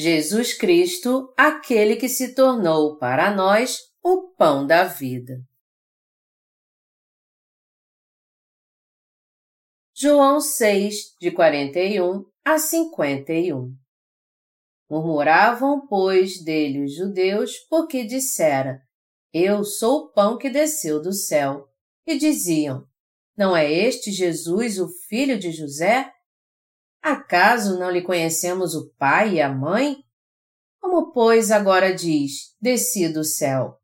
Jesus Cristo, aquele que se tornou para nós o pão da vida. João 6, de 41 a 51 Murmuravam, pois, dele os judeus, porque dissera, Eu sou o pão que desceu do céu. E diziam, Não é este Jesus, o filho de José? Acaso não lhe conhecemos o pai e a mãe? Como, pois, agora diz, desci do céu?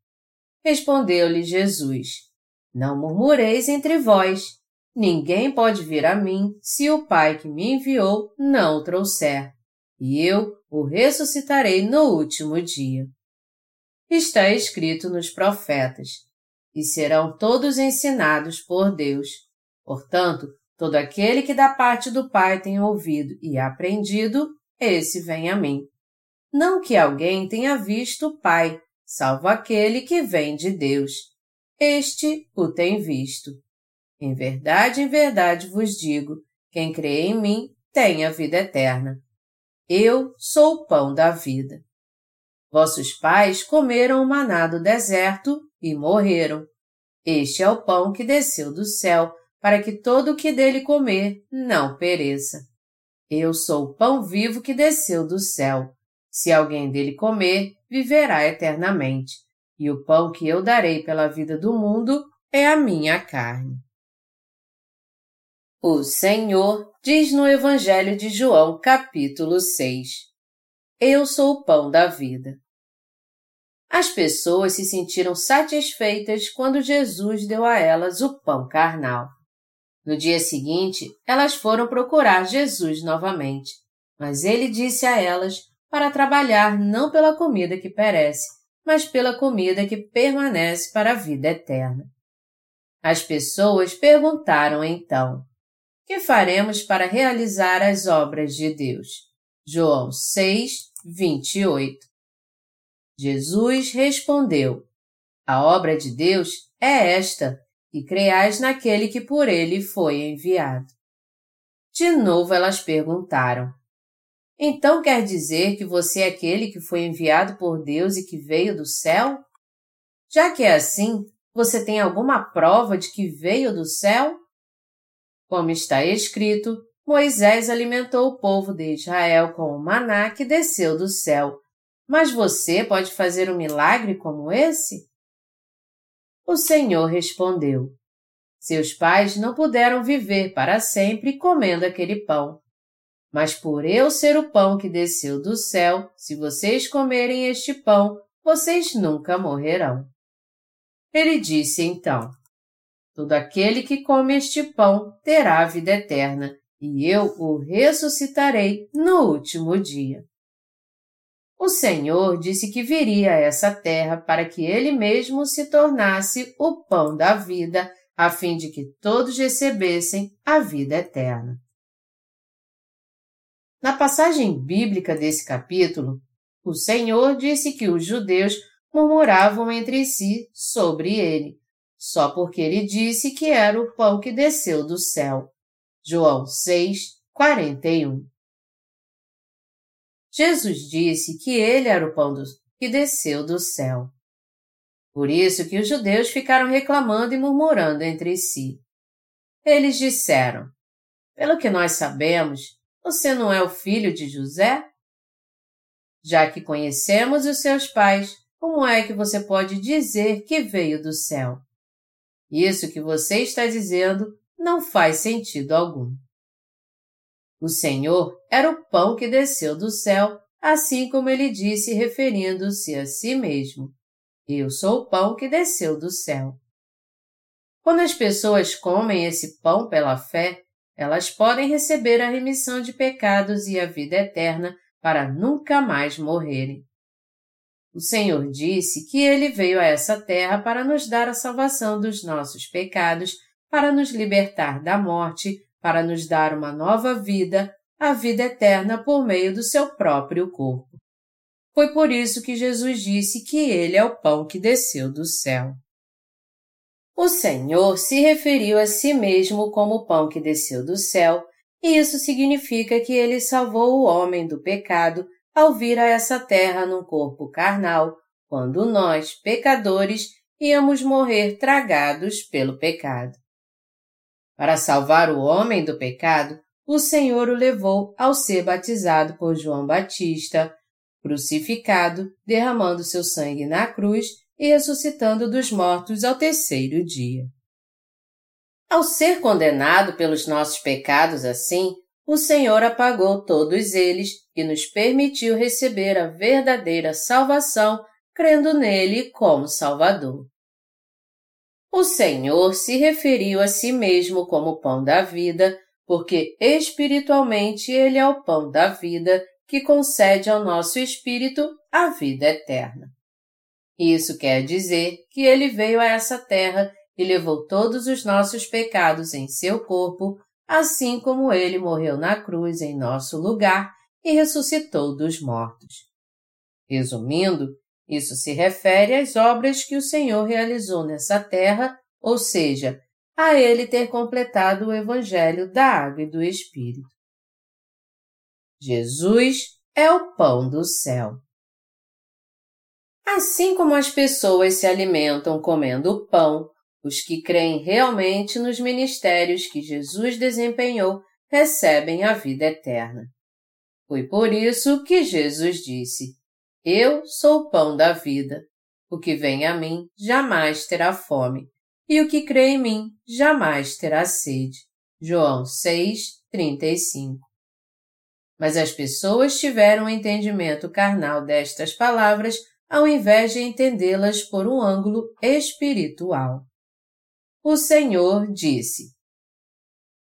Respondeu-lhe Jesus, Não murmureis entre vós. Ninguém pode vir a mim se o Pai que me enviou não o trouxer, e eu o ressuscitarei no último dia. Está escrito nos profetas, e serão todos ensinados por Deus. Portanto, todo aquele que da parte do Pai tem ouvido e aprendido, esse vem a mim. Não que alguém tenha visto o Pai, salvo aquele que vem de Deus. Este o tem visto. Em verdade, em verdade vos digo: quem crê em mim tem a vida eterna. Eu sou o pão da vida. Vossos pais comeram o maná do deserto e morreram. Este é o pão que desceu do céu, para que todo o que dele comer não pereça. Eu sou o pão vivo que desceu do céu. Se alguém dele comer, viverá eternamente. E o pão que eu darei pela vida do mundo é a minha carne. O Senhor diz no Evangelho de João, capítulo 6: Eu sou o pão da vida. As pessoas se sentiram satisfeitas quando Jesus deu a elas o pão carnal. No dia seguinte, elas foram procurar Jesus novamente, mas ele disse a elas para trabalhar não pela comida que perece, mas pela comida que permanece para a vida eterna. As pessoas perguntaram então: que faremos para realizar as obras de Deus? João 6, 28. Jesus respondeu: A obra de Deus é esta, e creais naquele que por ele foi enviado. De novo elas perguntaram: Então quer dizer que você é aquele que foi enviado por Deus e que veio do céu? Já que é assim, você tem alguma prova de que veio do céu? Como está escrito, Moisés alimentou o povo de Israel com o maná que desceu do céu. Mas você pode fazer um milagre como esse? O Senhor respondeu: Seus pais não puderam viver para sempre comendo aquele pão. Mas por eu ser o pão que desceu do céu, se vocês comerem este pão, vocês nunca morrerão. Ele disse então: Todo aquele que come este pão terá a vida eterna, e eu o ressuscitarei no último dia. O Senhor disse que viria a essa terra para que ele mesmo se tornasse o pão da vida, a fim de que todos recebessem a vida eterna. Na passagem bíblica desse capítulo, o Senhor disse que os judeus murmuravam entre si sobre ele, só porque ele disse que era o pão que desceu do céu. João 6, 41. Jesus disse que ele era o pão do, que desceu do céu. Por isso que os judeus ficaram reclamando e murmurando entre si. Eles disseram: Pelo que nós sabemos, você não é o filho de José? Já que conhecemos os seus pais, como é que você pode dizer que veio do céu? Isso que você está dizendo não faz sentido algum. O Senhor era o pão que desceu do céu, assim como ele disse referindo-se a si mesmo. Eu sou o pão que desceu do céu. Quando as pessoas comem esse pão pela fé, elas podem receber a remissão de pecados e a vida eterna para nunca mais morrerem. O Senhor disse que ele veio a essa terra para nos dar a salvação dos nossos pecados, para nos libertar da morte, para nos dar uma nova vida, a vida eterna por meio do seu próprio corpo. Foi por isso que Jesus disse que ele é o pão que desceu do céu. O Senhor se referiu a si mesmo como o pão que desceu do céu, e isso significa que ele salvou o homem do pecado ao vir a essa terra num corpo carnal, quando nós, pecadores, íamos morrer tragados pelo pecado. Para salvar o homem do pecado, o Senhor o levou ao ser batizado por João Batista, crucificado, derramando seu sangue na cruz e ressuscitando dos mortos ao terceiro dia. Ao ser condenado pelos nossos pecados assim, o Senhor apagou todos eles e nos permitiu receber a verdadeira salvação crendo nele como Salvador. O Senhor se referiu a si mesmo como pão da vida, porque espiritualmente ele é o pão da vida que concede ao nosso espírito a vida eterna. Isso quer dizer que ele veio a essa terra e levou todos os nossos pecados em seu corpo assim como ele morreu na cruz em nosso lugar e ressuscitou dos mortos. Resumindo, isso se refere às obras que o Senhor realizou nessa terra, ou seja, a ele ter completado o Evangelho da Água e do Espírito. Jesus é o pão do céu. Assim como as pessoas se alimentam comendo pão, os que creem realmente nos ministérios que Jesus desempenhou recebem a vida eterna. Foi por isso que Jesus disse: Eu sou o pão da vida. O que vem a mim jamais terá fome, e o que crê em mim jamais terá sede. João 6, 35. Mas as pessoas tiveram um entendimento carnal destas palavras ao invés de entendê-las por um ângulo espiritual o Senhor disse: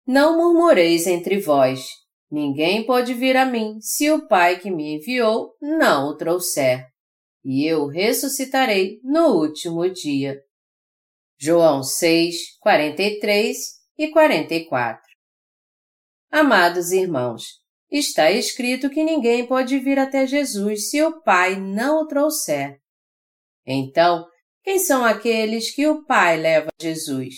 Não murmureis entre vós. Ninguém pode vir a mim se o Pai que me enviou não o trouxer, e eu ressuscitarei no último dia. João 6, 43 e 44 Amados irmãos, está escrito que ninguém pode vir até Jesus se o Pai não o trouxer. Então, quem são aqueles que o Pai leva a Jesus?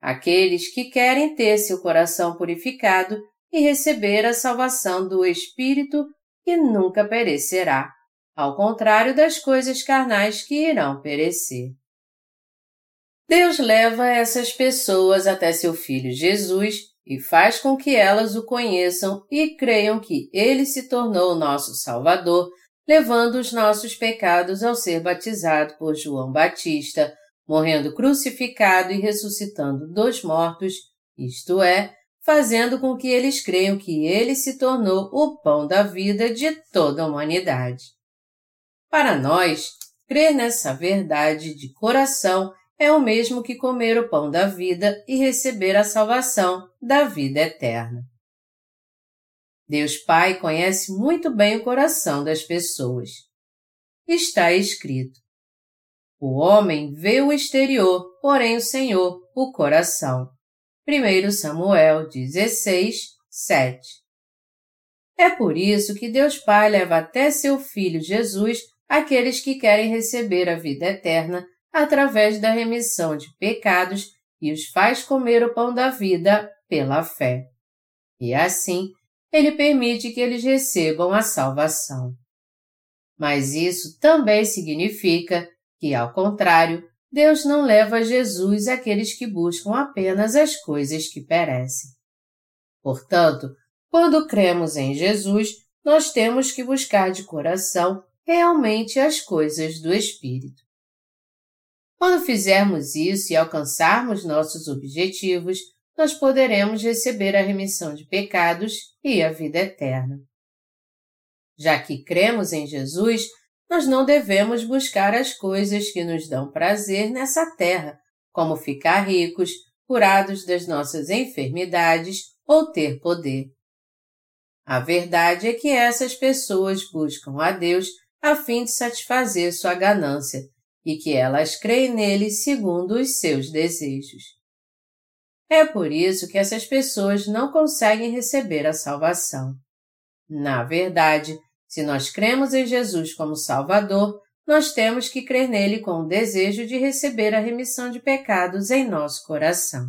Aqueles que querem ter seu coração purificado e receber a salvação do Espírito que nunca perecerá, ao contrário das coisas carnais que irão perecer. Deus leva essas pessoas até seu Filho Jesus e faz com que elas o conheçam e creiam que ele se tornou nosso Salvador levando os nossos pecados ao ser batizado por João Batista, morrendo crucificado e ressuscitando dos mortos, isto é, fazendo com que eles creiam que ele se tornou o pão da vida de toda a humanidade. Para nós, crer nessa verdade de coração é o mesmo que comer o pão da vida e receber a salvação da vida eterna. Deus Pai conhece muito bem o coração das pessoas. Está escrito: O homem vê o exterior, porém o Senhor o coração. 1 Samuel 16, 7 É por isso que Deus Pai leva até seu Filho Jesus aqueles que querem receber a vida eterna através da remissão de pecados e os faz comer o pão da vida pela fé. E assim, ele permite que eles recebam a salvação. Mas isso também significa que, ao contrário, Deus não leva Jesus aqueles que buscam apenas as coisas que perecem. Portanto, quando cremos em Jesus, nós temos que buscar de coração realmente as coisas do Espírito. Quando fizermos isso e alcançarmos nossos objetivos, nós poderemos receber a remissão de pecados e a vida eterna. Já que cremos em Jesus, nós não devemos buscar as coisas que nos dão prazer nessa terra, como ficar ricos, curados das nossas enfermidades ou ter poder. A verdade é que essas pessoas buscam a Deus a fim de satisfazer sua ganância e que elas creem nele segundo os seus desejos. É por isso que essas pessoas não conseguem receber a salvação. Na verdade, se nós cremos em Jesus como Salvador, nós temos que crer nele com o desejo de receber a remissão de pecados em nosso coração.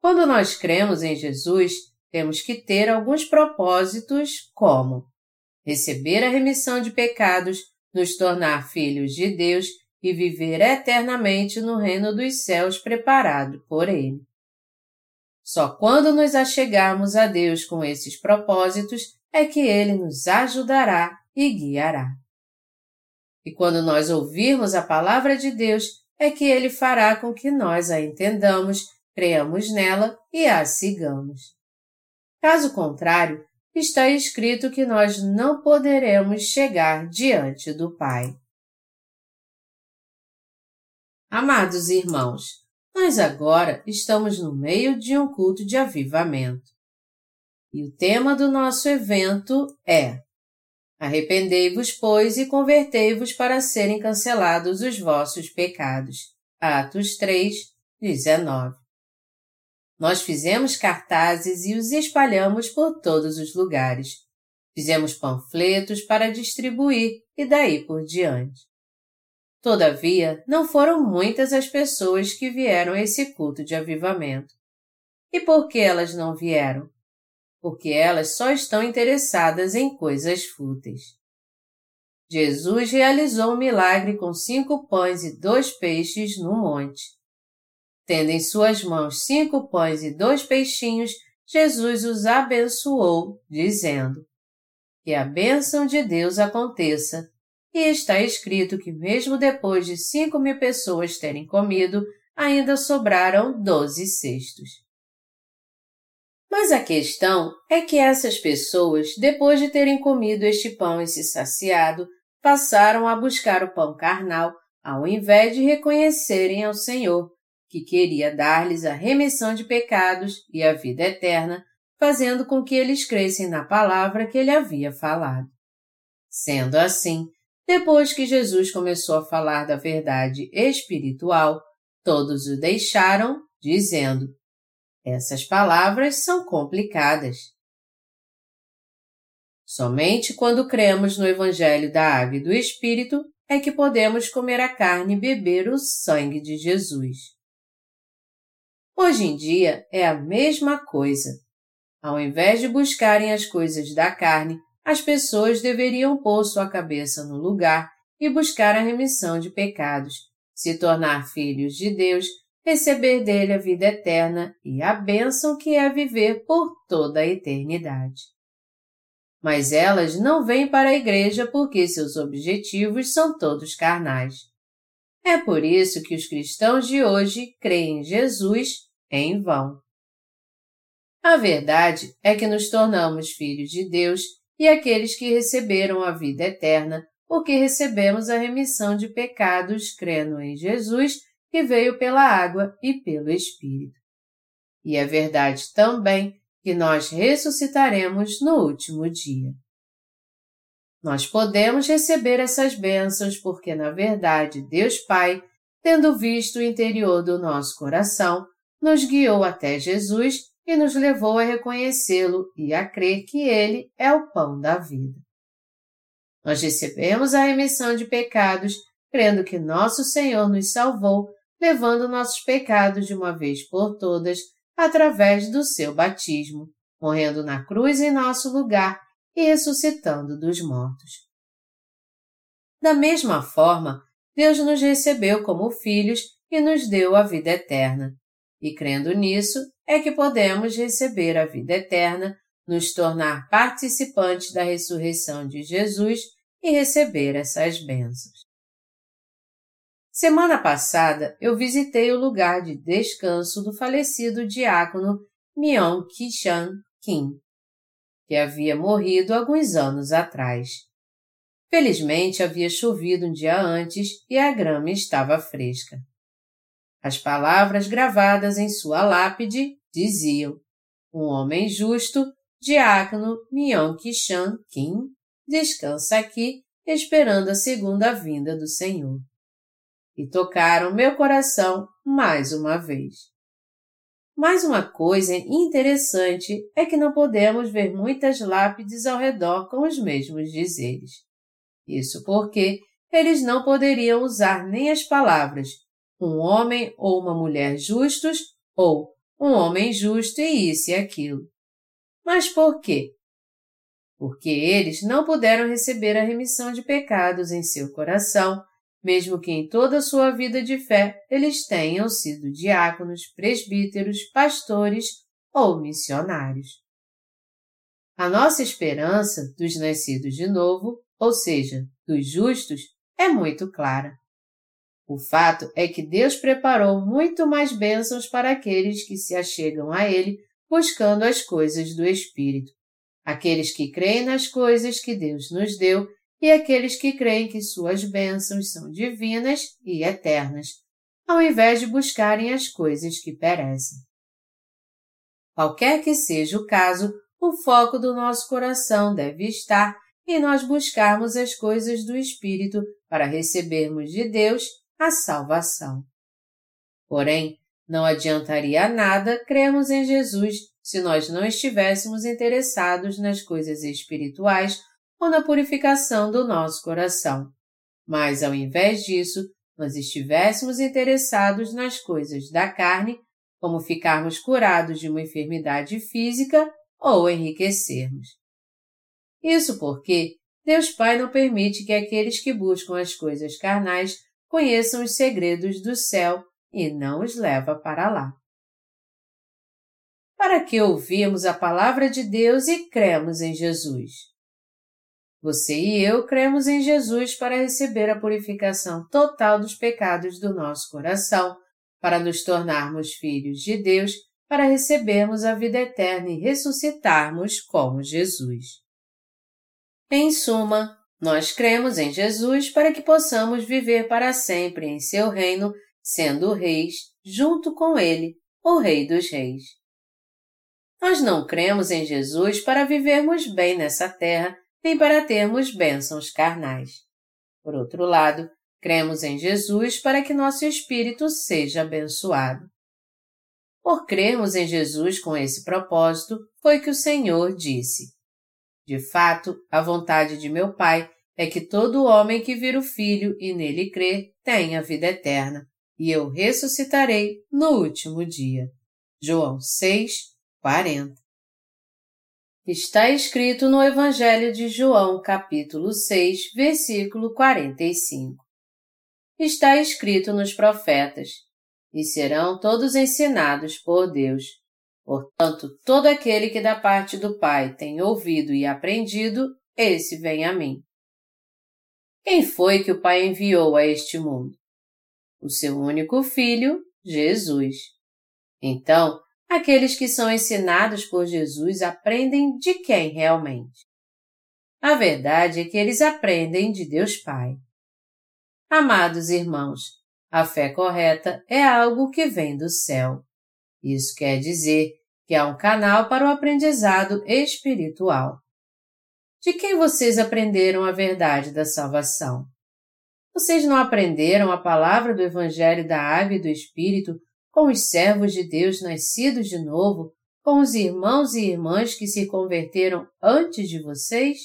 Quando nós cremos em Jesus, temos que ter alguns propósitos, como receber a remissão de pecados, nos tornar filhos de Deus e viver eternamente no reino dos céus preparado por Ele. Só quando nos achegarmos a Deus com esses propósitos é que Ele nos ajudará e guiará. E quando nós ouvirmos a palavra de Deus, é que Ele fará com que nós a entendamos, creamos nela e a sigamos. Caso contrário, está escrito que nós não poderemos chegar diante do Pai. Amados irmãos, nós agora estamos no meio de um culto de avivamento. E o tema do nosso evento é Arrependei-vos, pois, e convertei-vos para serem cancelados os vossos pecados. Atos 3, 19. Nós fizemos cartazes e os espalhamos por todos os lugares. Fizemos panfletos para distribuir e daí por diante. Todavia, não foram muitas as pessoas que vieram a esse culto de avivamento. E por que elas não vieram? Porque elas só estão interessadas em coisas fúteis. Jesus realizou um milagre com cinco pães e dois peixes no monte. Tendo em suas mãos cinco pães e dois peixinhos, Jesus os abençoou, dizendo: Que a bênção de Deus aconteça e está escrito que, mesmo depois de cinco mil pessoas terem comido, ainda sobraram doze cestos. Mas a questão é que essas pessoas, depois de terem comido este pão e se saciado, passaram a buscar o pão carnal, ao invés de reconhecerem ao Senhor, que queria dar-lhes a remissão de pecados e a vida eterna, fazendo com que eles crescem na palavra que ele havia falado. Sendo assim, depois que Jesus começou a falar da verdade espiritual, todos o deixaram, dizendo: Essas palavras são complicadas. Somente quando cremos no Evangelho da Água e do Espírito é que podemos comer a carne e beber o sangue de Jesus. Hoje em dia é a mesma coisa. Ao invés de buscarem as coisas da carne, as pessoas deveriam pôr sua cabeça no lugar e buscar a remissão de pecados, se tornar filhos de Deus, receber dele a vida eterna e a bênção que é viver por toda a eternidade. Mas elas não vêm para a igreja porque seus objetivos são todos carnais. É por isso que os cristãos de hoje creem em Jesus em vão. A verdade é que nos tornamos filhos de Deus e aqueles que receberam a vida eterna, porque recebemos a remissão de pecados crendo em Jesus, que veio pela água e pelo Espírito. E é verdade também que nós ressuscitaremos no último dia. Nós podemos receber essas bênçãos porque, na verdade, Deus Pai, tendo visto o interior do nosso coração, nos guiou até Jesus e nos levou a reconhecê-lo e a crer que ele é o pão da vida. Nós recebemos a remissão de pecados, crendo que nosso Senhor nos salvou, levando nossos pecados de uma vez por todas através do seu batismo, morrendo na cruz em nosso lugar e ressuscitando dos mortos. Da mesma forma, Deus nos recebeu como filhos e nos deu a vida eterna. E crendo nisso, é que podemos receber a vida eterna, nos tornar participantes da ressurreição de Jesus e receber essas bênçãos. Semana passada eu visitei o lugar de descanso do falecido diácono Myung Kishan Kim, que havia morrido alguns anos atrás. Felizmente havia chovido um dia antes e a grama estava fresca. As palavras gravadas em sua lápide diziam: Um homem justo, diácono Myung Kishan Kim, descansa aqui, esperando a segunda vinda do Senhor. E tocaram meu coração mais uma vez. Mais uma coisa interessante é que não podemos ver muitas lápides ao redor com os mesmos dizeres. Isso porque eles não poderiam usar nem as palavras um homem ou uma mulher justos ou um homem justo e isso e aquilo. Mas por quê? porque eles não puderam receber a remissão de pecados em seu coração, mesmo que em toda a sua vida de fé eles tenham sido diáconos, presbíteros, pastores ou missionários. A nossa esperança dos nascidos de novo, ou seja, dos justos, é muito clara. O fato é que Deus preparou muito mais bênçãos para aqueles que se achegam a Ele buscando as coisas do Espírito, aqueles que creem nas coisas que Deus nos deu e aqueles que creem que suas bênçãos são divinas e eternas, ao invés de buscarem as coisas que perecem. Qualquer que seja o caso, o foco do nosso coração deve estar em nós buscarmos as coisas do Espírito para recebermos de Deus a salvação. Porém, não adiantaria nada crermos em Jesus se nós não estivéssemos interessados nas coisas espirituais ou na purificação do nosso coração. Mas, ao invés disso, nós estivéssemos interessados nas coisas da carne, como ficarmos curados de uma enfermidade física ou enriquecermos. Isso porque Deus Pai não permite que aqueles que buscam as coisas carnais conheçam os segredos do céu e não os leva para lá. Para que ouvimos a palavra de Deus e cremos em Jesus? Você e eu cremos em Jesus para receber a purificação total dos pecados do nosso coração, para nos tornarmos filhos de Deus para recebermos a vida eterna e ressuscitarmos como Jesus. Em suma, nós cremos em Jesus para que possamos viver para sempre em seu reino, sendo reis, junto com ele, o Rei dos Reis. Nós não cremos em Jesus para vivermos bem nessa terra, nem para termos bênçãos carnais. Por outro lado, cremos em Jesus para que nosso espírito seja abençoado. Por crermos em Jesus com esse propósito, foi que o Senhor disse: De fato, a vontade de meu Pai é que todo homem que vira o Filho e nele crê tenha vida eterna, e eu ressuscitarei no último dia. João 6, 40 Está escrito no Evangelho de João, capítulo 6, versículo 45. Está escrito nos profetas: e serão todos ensinados por Deus. Portanto, todo aquele que da parte do Pai tem ouvido e aprendido, esse vem a mim. Quem foi que o Pai enviou a este mundo? O seu único filho, Jesus. Então, aqueles que são ensinados por Jesus aprendem de quem realmente? A verdade é que eles aprendem de Deus Pai. Amados irmãos, a fé correta é algo que vem do céu. Isso quer dizer que há um canal para o aprendizado espiritual. De quem vocês aprenderam a verdade da salvação? Vocês não aprenderam a palavra do Evangelho da Água e do Espírito com os servos de Deus nascidos de novo, com os irmãos e irmãs que se converteram antes de vocês?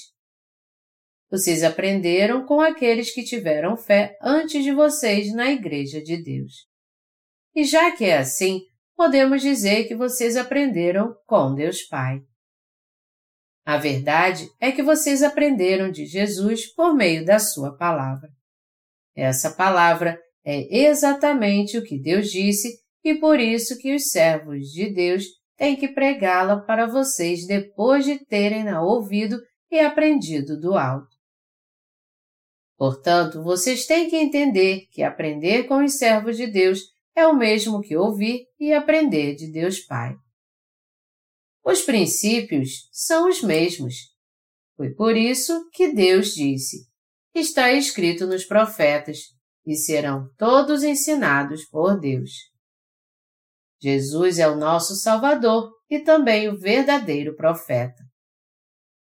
Vocês aprenderam com aqueles que tiveram fé antes de vocês na Igreja de Deus. E já que é assim, podemos dizer que vocês aprenderam com Deus Pai. A verdade é que vocês aprenderam de Jesus por meio da Sua palavra. Essa palavra é exatamente o que Deus disse e por isso que os servos de Deus têm que pregá-la para vocês depois de terem-na ouvido e aprendido do alto. Portanto, vocês têm que entender que aprender com os servos de Deus é o mesmo que ouvir e aprender de Deus Pai. Os princípios são os mesmos. Foi por isso que Deus disse: Está escrito nos profetas, e serão todos ensinados por Deus. Jesus é o nosso Salvador e também o verdadeiro profeta.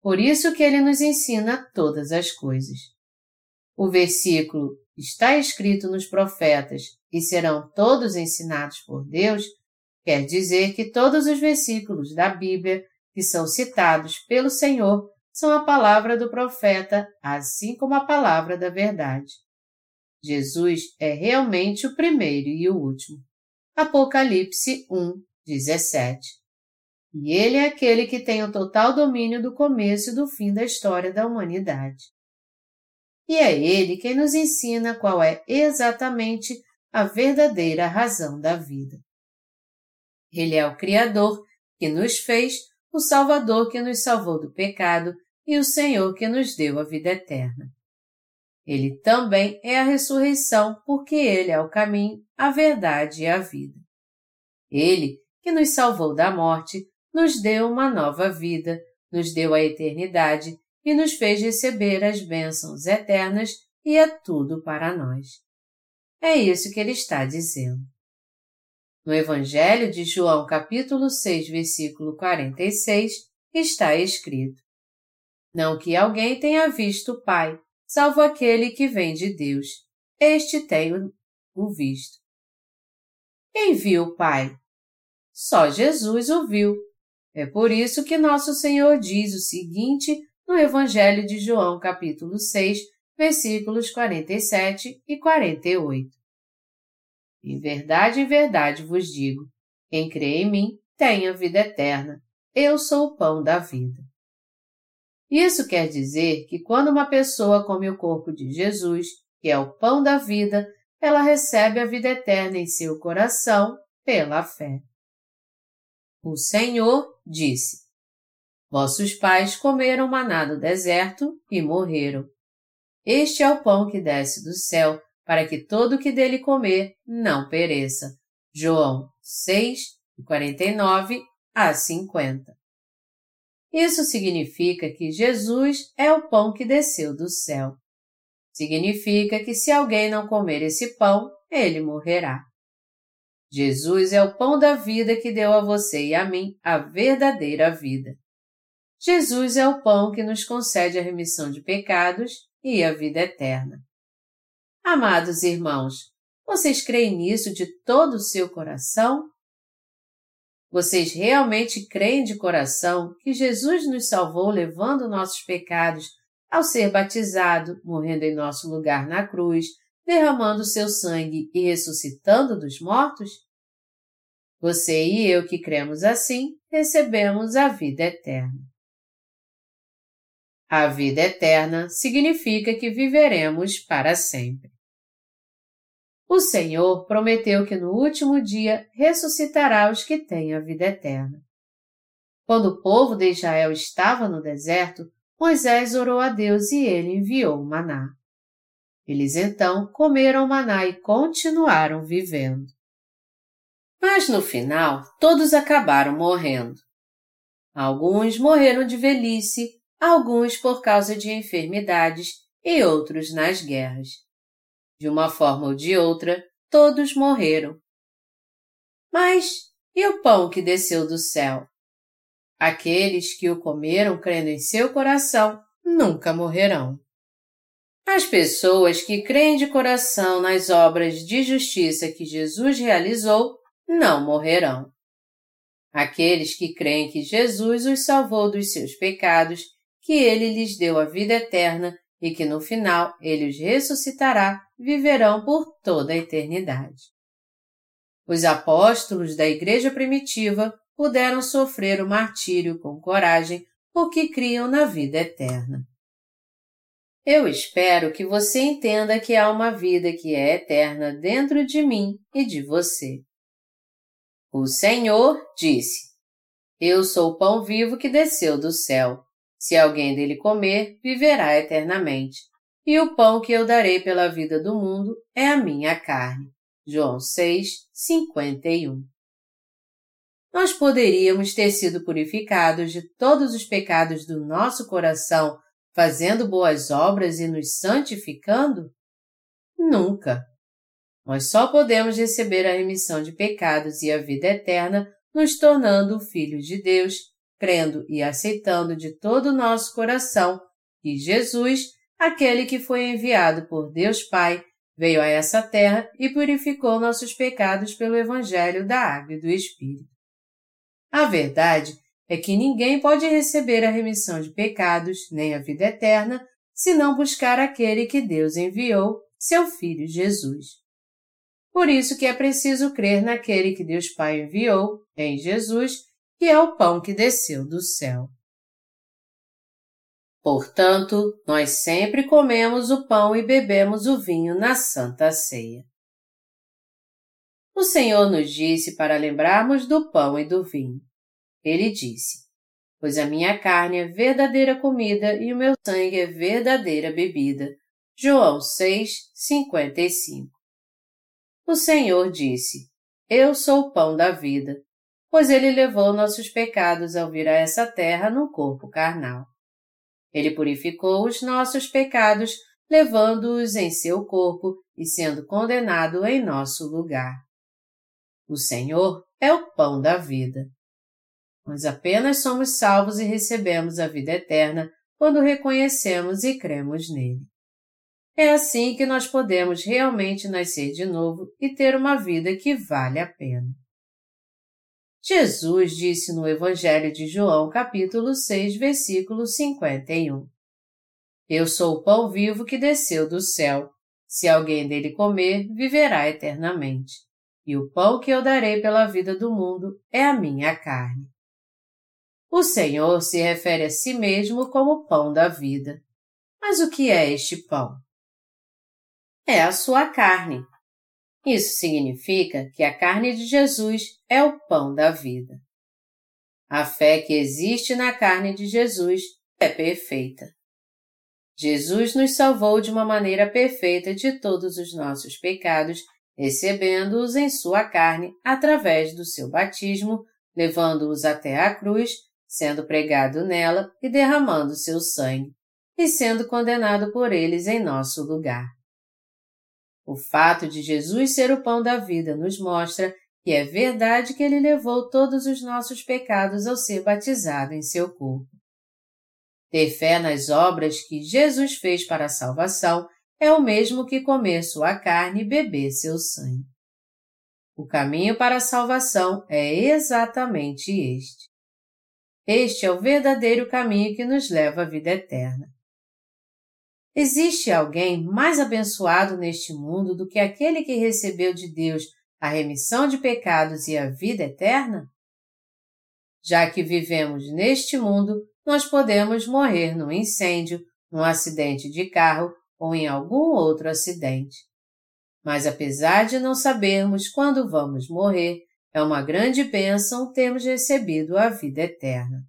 Por isso que ele nos ensina todas as coisas. O versículo está escrito nos profetas e serão todos ensinados por Deus quer dizer que todos os versículos da Bíblia que são citados pelo Senhor são a palavra do profeta, assim como a palavra da verdade. Jesus é realmente o primeiro e o último. Apocalipse 1, 17. e Ele é aquele que tem o total domínio do começo e do fim da história da humanidade. E é Ele quem nos ensina qual é exatamente a verdadeira razão da vida. Ele é o Criador que nos fez, o Salvador que nos salvou do pecado e o Senhor que nos deu a vida eterna. Ele também é a ressurreição, porque Ele é o caminho, a verdade e a vida. Ele, que nos salvou da morte, nos deu uma nova vida, nos deu a eternidade e nos fez receber as bênçãos eternas e é tudo para nós. É isso que ele está dizendo. No Evangelho de João, capítulo 6, versículo 46, está escrito: Não que alguém tenha visto o Pai, salvo aquele que vem de Deus. Este tem o visto. Quem viu o Pai? Só Jesus o viu. É por isso que nosso Senhor diz o seguinte no Evangelho de João, capítulo 6, versículos 47 e 48. Em verdade, em verdade vos digo: quem crê em mim tem a vida eterna. Eu sou o pão da vida. Isso quer dizer que quando uma pessoa come o corpo de Jesus, que é o pão da vida, ela recebe a vida eterna em seu coração pela fé. O Senhor disse: Vossos pais comeram maná no deserto e morreram. Este é o pão que desce do céu, para que todo o que dele comer não pereça. João 6, 49 a 50. Isso significa que Jesus é o pão que desceu do céu. Significa que se alguém não comer esse pão, ele morrerá. Jesus é o pão da vida que deu a você e a mim a verdadeira vida. Jesus é o pão que nos concede a remissão de pecados e a vida eterna. Amados irmãos, vocês creem nisso de todo o seu coração? Vocês realmente creem de coração que Jesus nos salvou levando nossos pecados ao ser batizado, morrendo em nosso lugar na cruz, derramando seu sangue e ressuscitando dos mortos? Você e eu que cremos assim, recebemos a vida eterna. A vida eterna significa que viveremos para sempre. O Senhor prometeu que no último dia ressuscitará os que têm a vida eterna. Quando o povo de Israel estava no deserto, Moisés orou a Deus e ele enviou o maná. Eles então comeram maná e continuaram vivendo. Mas no final, todos acabaram morrendo. Alguns morreram de velhice, alguns por causa de enfermidades e outros nas guerras. De uma forma ou de outra, todos morreram. Mas e o pão que desceu do céu? Aqueles que o comeram crendo em seu coração nunca morrerão. As pessoas que creem de coração nas obras de justiça que Jesus realizou não morrerão. Aqueles que creem que Jesus os salvou dos seus pecados, que ele lhes deu a vida eterna e que no final ele os ressuscitará, viverão por toda a eternidade. Os apóstolos da Igreja primitiva puderam sofrer o martírio com coragem porque criam na vida eterna. Eu espero que você entenda que há uma vida que é eterna dentro de mim e de você. O Senhor disse: Eu sou o pão vivo que desceu do céu. Se alguém dele comer, viverá eternamente. E o pão que eu darei pela vida do mundo é a minha carne. João 6, 51. Nós poderíamos ter sido purificados de todos os pecados do nosso coração, fazendo boas obras e nos santificando? Nunca. Nós só podemos receber a remissão de pecados e a vida eterna nos tornando filhos de Deus crendo e aceitando de todo o nosso coração que Jesus, aquele que foi enviado por Deus Pai, veio a essa terra e purificou nossos pecados pelo Evangelho da Água e do Espírito. A verdade é que ninguém pode receber a remissão de pecados nem a vida eterna se não buscar aquele que Deus enviou, seu Filho Jesus. Por isso que é preciso crer naquele que Deus Pai enviou, em Jesus, que é o pão que desceu do céu. Portanto, nós sempre comemos o pão e bebemos o vinho na Santa Ceia. O Senhor nos disse para lembrarmos do pão e do vinho. Ele disse: Pois a minha carne é verdadeira comida e o meu sangue é verdadeira bebida. João 6, 55. O Senhor disse: Eu sou o pão da vida, pois ele levou nossos pecados ao vir a essa terra no corpo carnal. Ele purificou os nossos pecados, levando-os em seu corpo e sendo condenado em nosso lugar. O Senhor é o pão da vida. Nós apenas somos salvos e recebemos a vida eterna quando reconhecemos e cremos nele. É assim que nós podemos realmente nascer de novo e ter uma vida que vale a pena. Jesus disse no Evangelho de João, capítulo 6, versículo 51. Eu sou o pão vivo que desceu do céu. Se alguém dele comer, viverá eternamente. E o pão que eu darei pela vida do mundo é a minha carne. O Senhor se refere a si mesmo como pão da vida. Mas o que é este pão? É a sua carne, isso significa que a carne de Jesus é o pão da vida. A fé que existe na carne de Jesus é perfeita. Jesus nos salvou de uma maneira perfeita de todos os nossos pecados, recebendo-os em sua carne através do seu batismo, levando-os até a cruz, sendo pregado nela e derramando seu sangue, e sendo condenado por eles em nosso lugar. O fato de Jesus ser o pão da vida nos mostra que é verdade que ele levou todos os nossos pecados ao ser batizado em seu corpo. Ter fé nas obras que Jesus fez para a salvação é o mesmo que comer sua carne e beber seu sangue. O caminho para a salvação é exatamente este. Este é o verdadeiro caminho que nos leva à vida eterna. Existe alguém mais abençoado neste mundo do que aquele que recebeu de Deus a remissão de pecados e a vida eterna? Já que vivemos neste mundo, nós podemos morrer num incêndio, num acidente de carro ou em algum outro acidente. Mas apesar de não sabermos quando vamos morrer, é uma grande bênção termos recebido a vida eterna.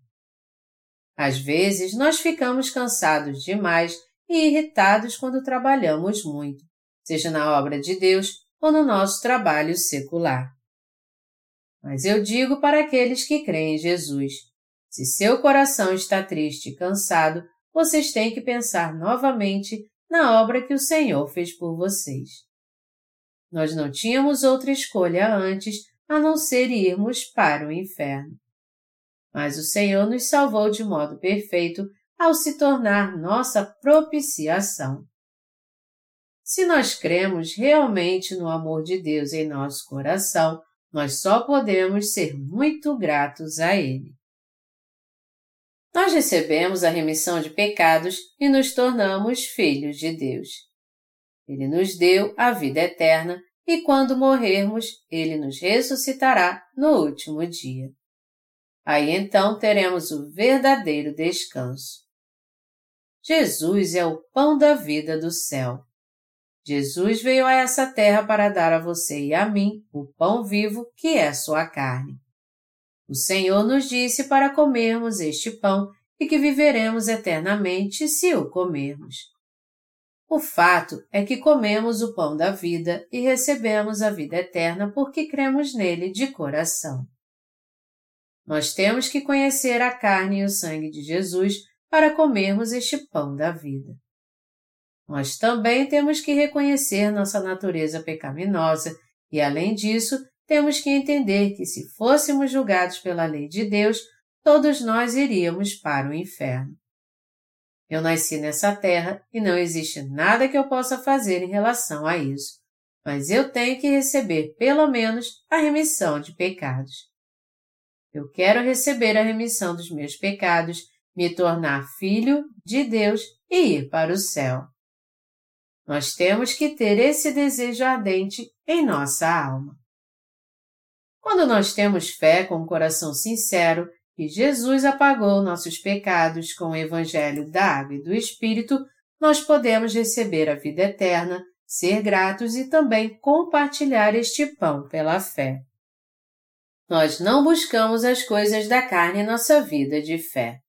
Às vezes nós ficamos cansados demais e irritados quando trabalhamos muito, seja na obra de Deus ou no nosso trabalho secular. Mas eu digo para aqueles que creem em Jesus: se seu coração está triste e cansado, vocês têm que pensar novamente na obra que o Senhor fez por vocês. Nós não tínhamos outra escolha antes a não ser irmos para o inferno. Mas o Senhor nos salvou de modo perfeito ao se tornar nossa propiciação. Se nós cremos realmente no amor de Deus em nosso coração, nós só podemos ser muito gratos a Ele. Nós recebemos a remissão de pecados e nos tornamos filhos de Deus. Ele nos deu a vida eterna e quando morrermos, Ele nos ressuscitará no último dia. Aí então teremos o verdadeiro descanso. Jesus é o pão da vida do céu. Jesus veio a essa terra para dar a você e a mim o pão vivo que é sua carne. O Senhor nos disse para comermos este pão e que viveremos eternamente se o comermos. O fato é que comemos o pão da vida e recebemos a vida eterna porque cremos nele de coração. Nós temos que conhecer a carne e o sangue de Jesus para comermos este pão da vida. Nós também temos que reconhecer nossa natureza pecaminosa e, além disso, temos que entender que se fôssemos julgados pela lei de Deus, todos nós iríamos para o inferno. Eu nasci nessa terra e não existe nada que eu possa fazer em relação a isso, mas eu tenho que receber pelo menos a remissão de pecados. Eu quero receber a remissão dos meus pecados me tornar filho de Deus e ir para o céu. Nós temos que ter esse desejo ardente em nossa alma. Quando nós temos fé com o um coração sincero que Jesus apagou nossos pecados com o Evangelho da Água e do Espírito, nós podemos receber a vida eterna, ser gratos e também compartilhar este pão pela fé. Nós não buscamos as coisas da carne em nossa vida de fé.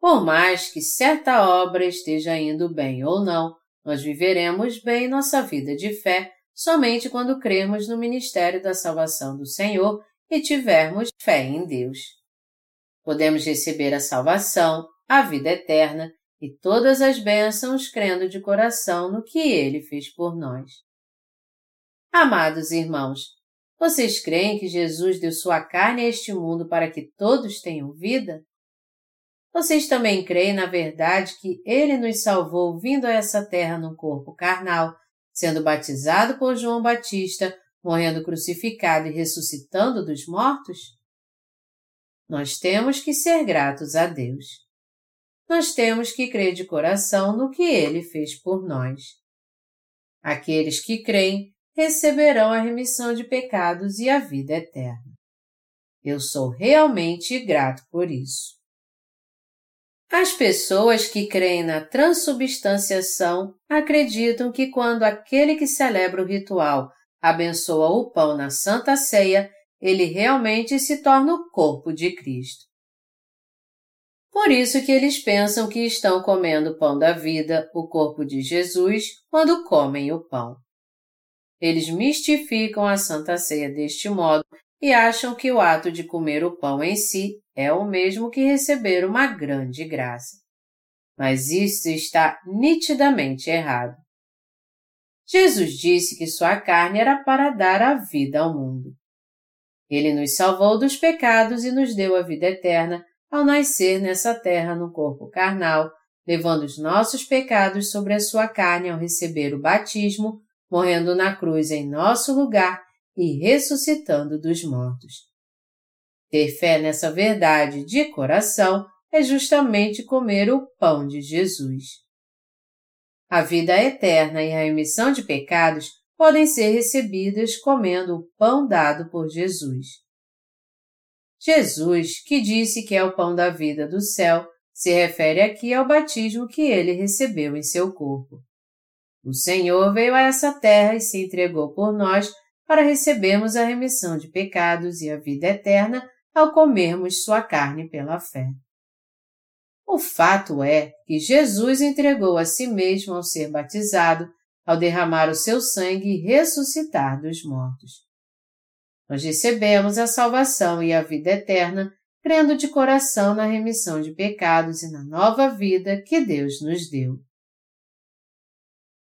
Por mais que certa obra esteja indo bem ou não, nós viveremos bem nossa vida de fé somente quando cremos no ministério da salvação do Senhor e tivermos fé em Deus. Podemos receber a salvação, a vida eterna e todas as bênçãos crendo de coração no que Ele fez por nós. Amados irmãos, vocês creem que Jesus deu sua carne a este mundo para que todos tenham vida? Vocês também creem na verdade que Ele nos salvou vindo a essa terra num corpo carnal, sendo batizado por João Batista, morrendo crucificado e ressuscitando dos mortos? Nós temos que ser gratos a Deus. Nós temos que crer de coração no que Ele fez por nós. Aqueles que creem receberão a remissão de pecados e a vida eterna. Eu sou realmente grato por isso. As pessoas que creem na transubstanciação acreditam que quando aquele que celebra o ritual abençoa o pão na Santa Ceia, ele realmente se torna o corpo de Cristo. Por isso que eles pensam que estão comendo o pão da vida, o corpo de Jesus, quando comem o pão. Eles mistificam a Santa Ceia deste modo e acham que o ato de comer o pão em si é o mesmo que receber uma grande graça. Mas isso está nitidamente errado. Jesus disse que sua carne era para dar a vida ao mundo. Ele nos salvou dos pecados e nos deu a vida eterna ao nascer nessa terra no corpo carnal, levando os nossos pecados sobre a sua carne ao receber o batismo, morrendo na cruz em nosso lugar e ressuscitando dos mortos. Ter fé nessa verdade de coração é justamente comer o pão de Jesus. A vida eterna e a remissão de pecados podem ser recebidas comendo o pão dado por Jesus. Jesus, que disse que é o pão da vida do céu, se refere aqui ao batismo que ele recebeu em seu corpo. O Senhor veio a essa terra e se entregou por nós para recebermos a remissão de pecados e a vida eterna ao comermos sua carne pela fé. O fato é que Jesus entregou a si mesmo ao ser batizado, ao derramar o seu sangue e ressuscitar dos mortos. Nós recebemos a salvação e a vida eterna crendo de coração na remissão de pecados e na nova vida que Deus nos deu.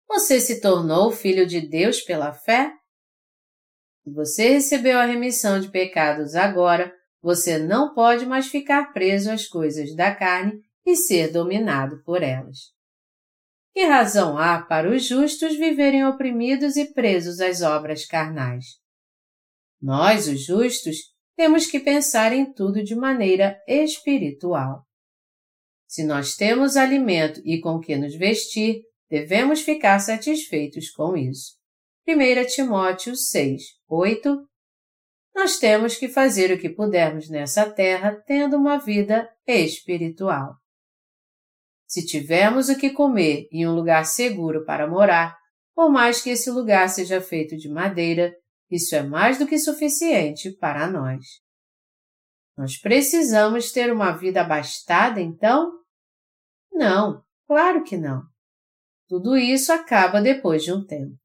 Você se tornou filho de Deus pela fé? Se você recebeu a remissão de pecados agora, você não pode mais ficar preso às coisas da carne e ser dominado por elas. Que razão há para os justos viverem oprimidos e presos às obras carnais? Nós, os justos, temos que pensar em tudo de maneira espiritual. Se nós temos alimento e com que nos vestir, devemos ficar satisfeitos com isso. 1 Timóteo 6, 8 Nós temos que fazer o que pudermos nessa terra tendo uma vida espiritual. Se tivermos o que comer e um lugar seguro para morar, por mais que esse lugar seja feito de madeira, isso é mais do que suficiente para nós. Nós precisamos ter uma vida abastada, então? Não, claro que não. Tudo isso acaba depois de um tempo.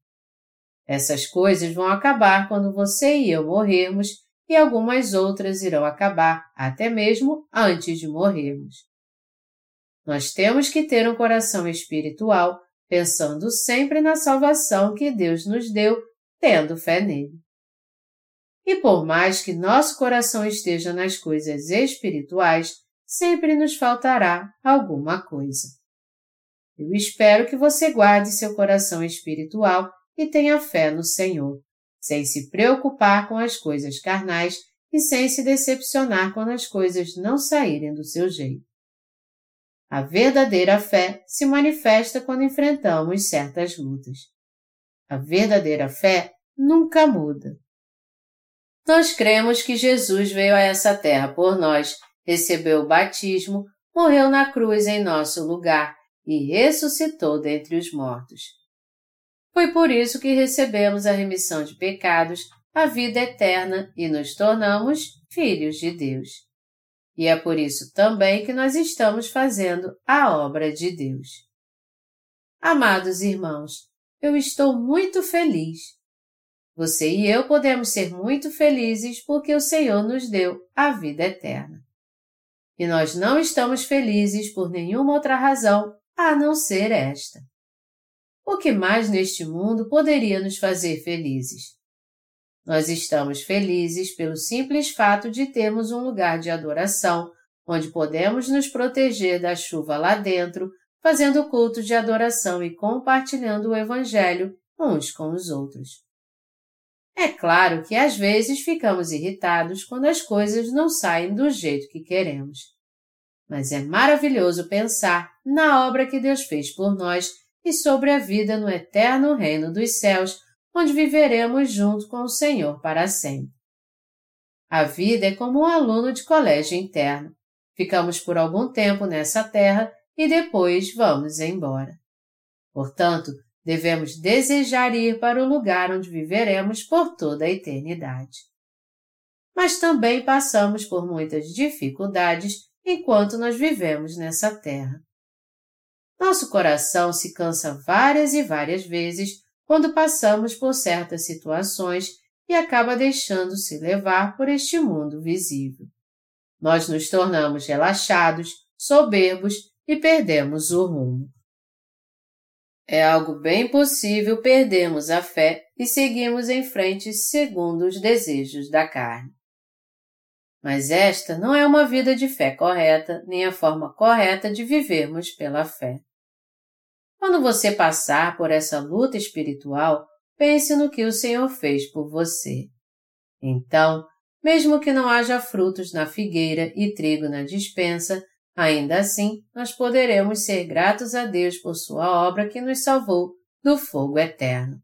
Essas coisas vão acabar quando você e eu morrermos e algumas outras irão acabar até mesmo antes de morrermos. Nós temos que ter um coração espiritual, pensando sempre na salvação que Deus nos deu, tendo fé nele. E por mais que nosso coração esteja nas coisas espirituais, sempre nos faltará alguma coisa. Eu espero que você guarde seu coração espiritual e tenha fé no Senhor, sem se preocupar com as coisas carnais e sem se decepcionar quando as coisas não saírem do seu jeito. A verdadeira fé se manifesta quando enfrentamos certas lutas. A verdadeira fé nunca muda. Nós cremos que Jesus veio a essa terra por nós, recebeu o batismo, morreu na cruz em nosso lugar e ressuscitou dentre os mortos. Foi por isso que recebemos a remissão de pecados, a vida eterna e nos tornamos filhos de Deus. E é por isso também que nós estamos fazendo a obra de Deus. Amados irmãos, eu estou muito feliz você e eu podemos ser muito felizes porque o Senhor nos deu a vida eterna. E nós não estamos felizes por nenhuma outra razão a não ser esta. O que mais neste mundo poderia nos fazer felizes? Nós estamos felizes pelo simples fato de termos um lugar de adoração onde podemos nos proteger da chuva lá dentro, fazendo cultos de adoração e compartilhando o Evangelho uns com os outros. É claro que às vezes ficamos irritados quando as coisas não saem do jeito que queremos. Mas é maravilhoso pensar na obra que Deus fez por nós e sobre a vida no eterno reino dos céus, onde viveremos junto com o Senhor para sempre. A vida é como um aluno de colégio interno. Ficamos por algum tempo nessa terra e depois vamos embora. Portanto, devemos desejar ir para o lugar onde viveremos por toda a eternidade. Mas também passamos por muitas dificuldades enquanto nós vivemos nessa terra. Nosso coração se cansa várias e várias vezes quando passamos por certas situações e acaba deixando-se levar por este mundo visível. Nós nos tornamos relaxados, soberbos e perdemos o rumo. É algo bem possível perdermos a fé e seguirmos em frente segundo os desejos da carne. Mas esta não é uma vida de fé correta, nem a forma correta de vivermos pela fé. Quando você passar por essa luta espiritual, pense no que o Senhor fez por você. Então, mesmo que não haja frutos na figueira e trigo na dispensa, Ainda assim, nós poderemos ser gratos a Deus por sua obra que nos salvou do fogo eterno.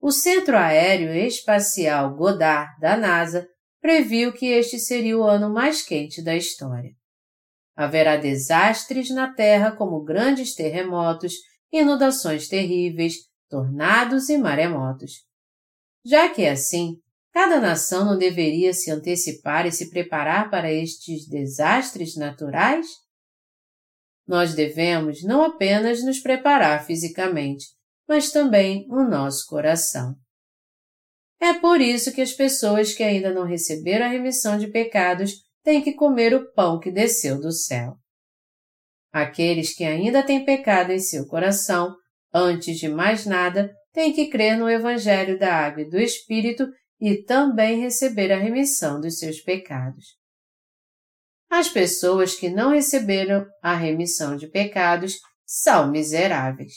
O Centro Aéreo Espacial Goddard da NASA previu que este seria o ano mais quente da história. Haverá desastres na Terra como grandes terremotos, inundações terríveis, tornados e maremotos. Já que é assim, Cada nação não deveria se antecipar e se preparar para estes desastres naturais? Nós devemos não apenas nos preparar fisicamente, mas também o nosso coração. É por isso que as pessoas que ainda não receberam a remissão de pecados têm que comer o pão que desceu do céu. Aqueles que ainda têm pecado em seu coração, antes de mais nada, têm que crer no Evangelho da Água e do Espírito e também receber a remissão dos seus pecados. As pessoas que não receberam a remissão de pecados são miseráveis.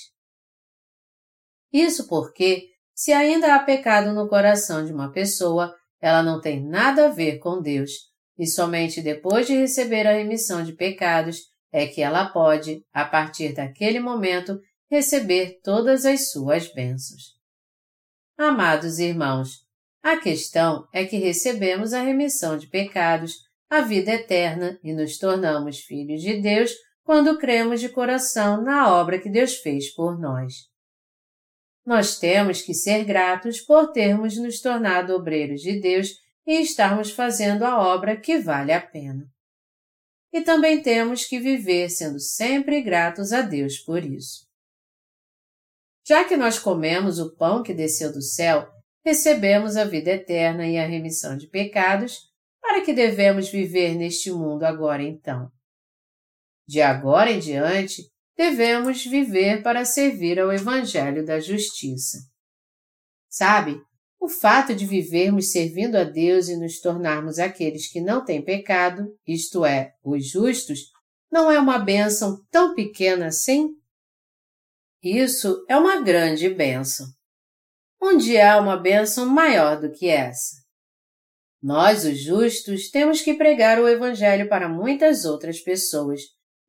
Isso porque, se ainda há pecado no coração de uma pessoa, ela não tem nada a ver com Deus, e somente depois de receber a remissão de pecados é que ela pode, a partir daquele momento, receber todas as suas bênçãos. Amados irmãos, a questão é que recebemos a remissão de pecados, a vida eterna e nos tornamos filhos de Deus quando cremos de coração na obra que Deus fez por nós. Nós temos que ser gratos por termos nos tornado obreiros de Deus e estarmos fazendo a obra que vale a pena. E também temos que viver sendo sempre gratos a Deus por isso. Já que nós comemos o pão que desceu do céu, recebemos a vida eterna e a remissão de pecados, para que devemos viver neste mundo agora então. De agora em diante, devemos viver para servir ao Evangelho da Justiça. Sabe, o fato de vivermos servindo a Deus e nos tornarmos aqueles que não têm pecado, isto é, os justos, não é uma bênção tão pequena assim? Isso é uma grande bênção onde há uma bênção maior do que essa. Nós, os justos, temos que pregar o Evangelho para muitas outras pessoas,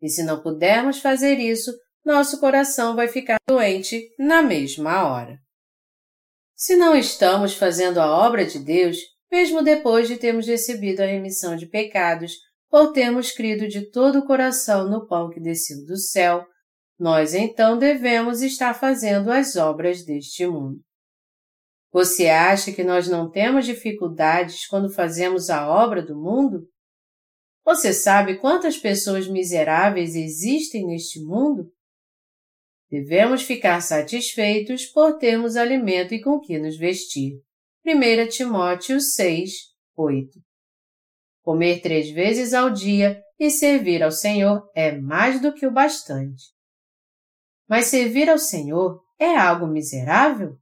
e se não pudermos fazer isso, nosso coração vai ficar doente na mesma hora. Se não estamos fazendo a obra de Deus, mesmo depois de termos recebido a remissão de pecados, por termos crido de todo o coração no pão que desceu do céu, nós então devemos estar fazendo as obras deste mundo. Você acha que nós não temos dificuldades quando fazemos a obra do mundo? Você sabe quantas pessoas miseráveis existem neste mundo? Devemos ficar satisfeitos por termos alimento e com que nos vestir. 1 Timóteo 6, 8 Comer três vezes ao dia e servir ao Senhor é mais do que o bastante. Mas servir ao Senhor é algo miserável?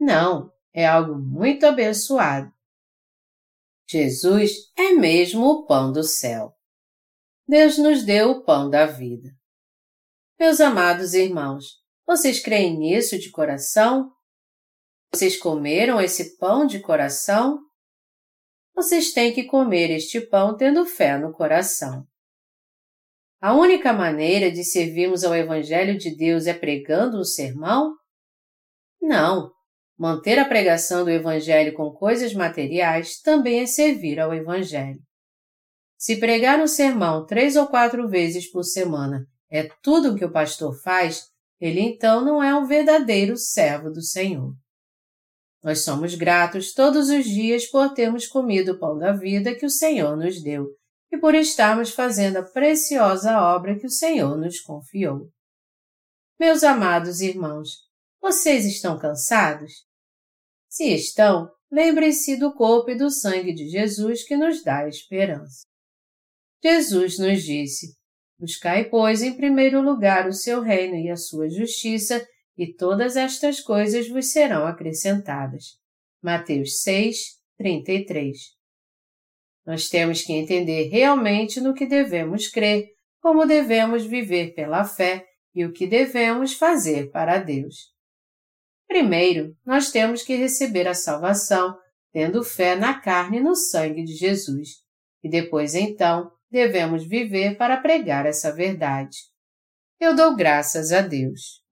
Não, é algo muito abençoado. Jesus é mesmo o pão do céu. Deus nos deu o pão da vida. Meus amados irmãos, vocês creem nisso de coração? Vocês comeram esse pão de coração? Vocês têm que comer este pão tendo fé no coração. A única maneira de servirmos ao Evangelho de Deus é pregando um sermão? Não. Manter a pregação do Evangelho com coisas materiais também é servir ao Evangelho. Se pregar um sermão três ou quatro vezes por semana é tudo o que o pastor faz, ele então não é um verdadeiro servo do Senhor. Nós somos gratos todos os dias por termos comido o pão da vida que o Senhor nos deu e por estarmos fazendo a preciosa obra que o Senhor nos confiou. Meus amados irmãos, vocês estão cansados? Se estão, lembrem-se do corpo e do sangue de Jesus que nos dá esperança. Jesus nos disse: Buscai, pois, em primeiro lugar o seu reino e a sua justiça, e todas estas coisas vos serão acrescentadas. Mateus 6, 33. Nós temos que entender realmente no que devemos crer, como devemos viver pela fé e o que devemos fazer para Deus. Primeiro, nós temos que receber a salvação, tendo fé na carne e no sangue de Jesus, e depois então devemos viver para pregar essa verdade. Eu dou graças a Deus.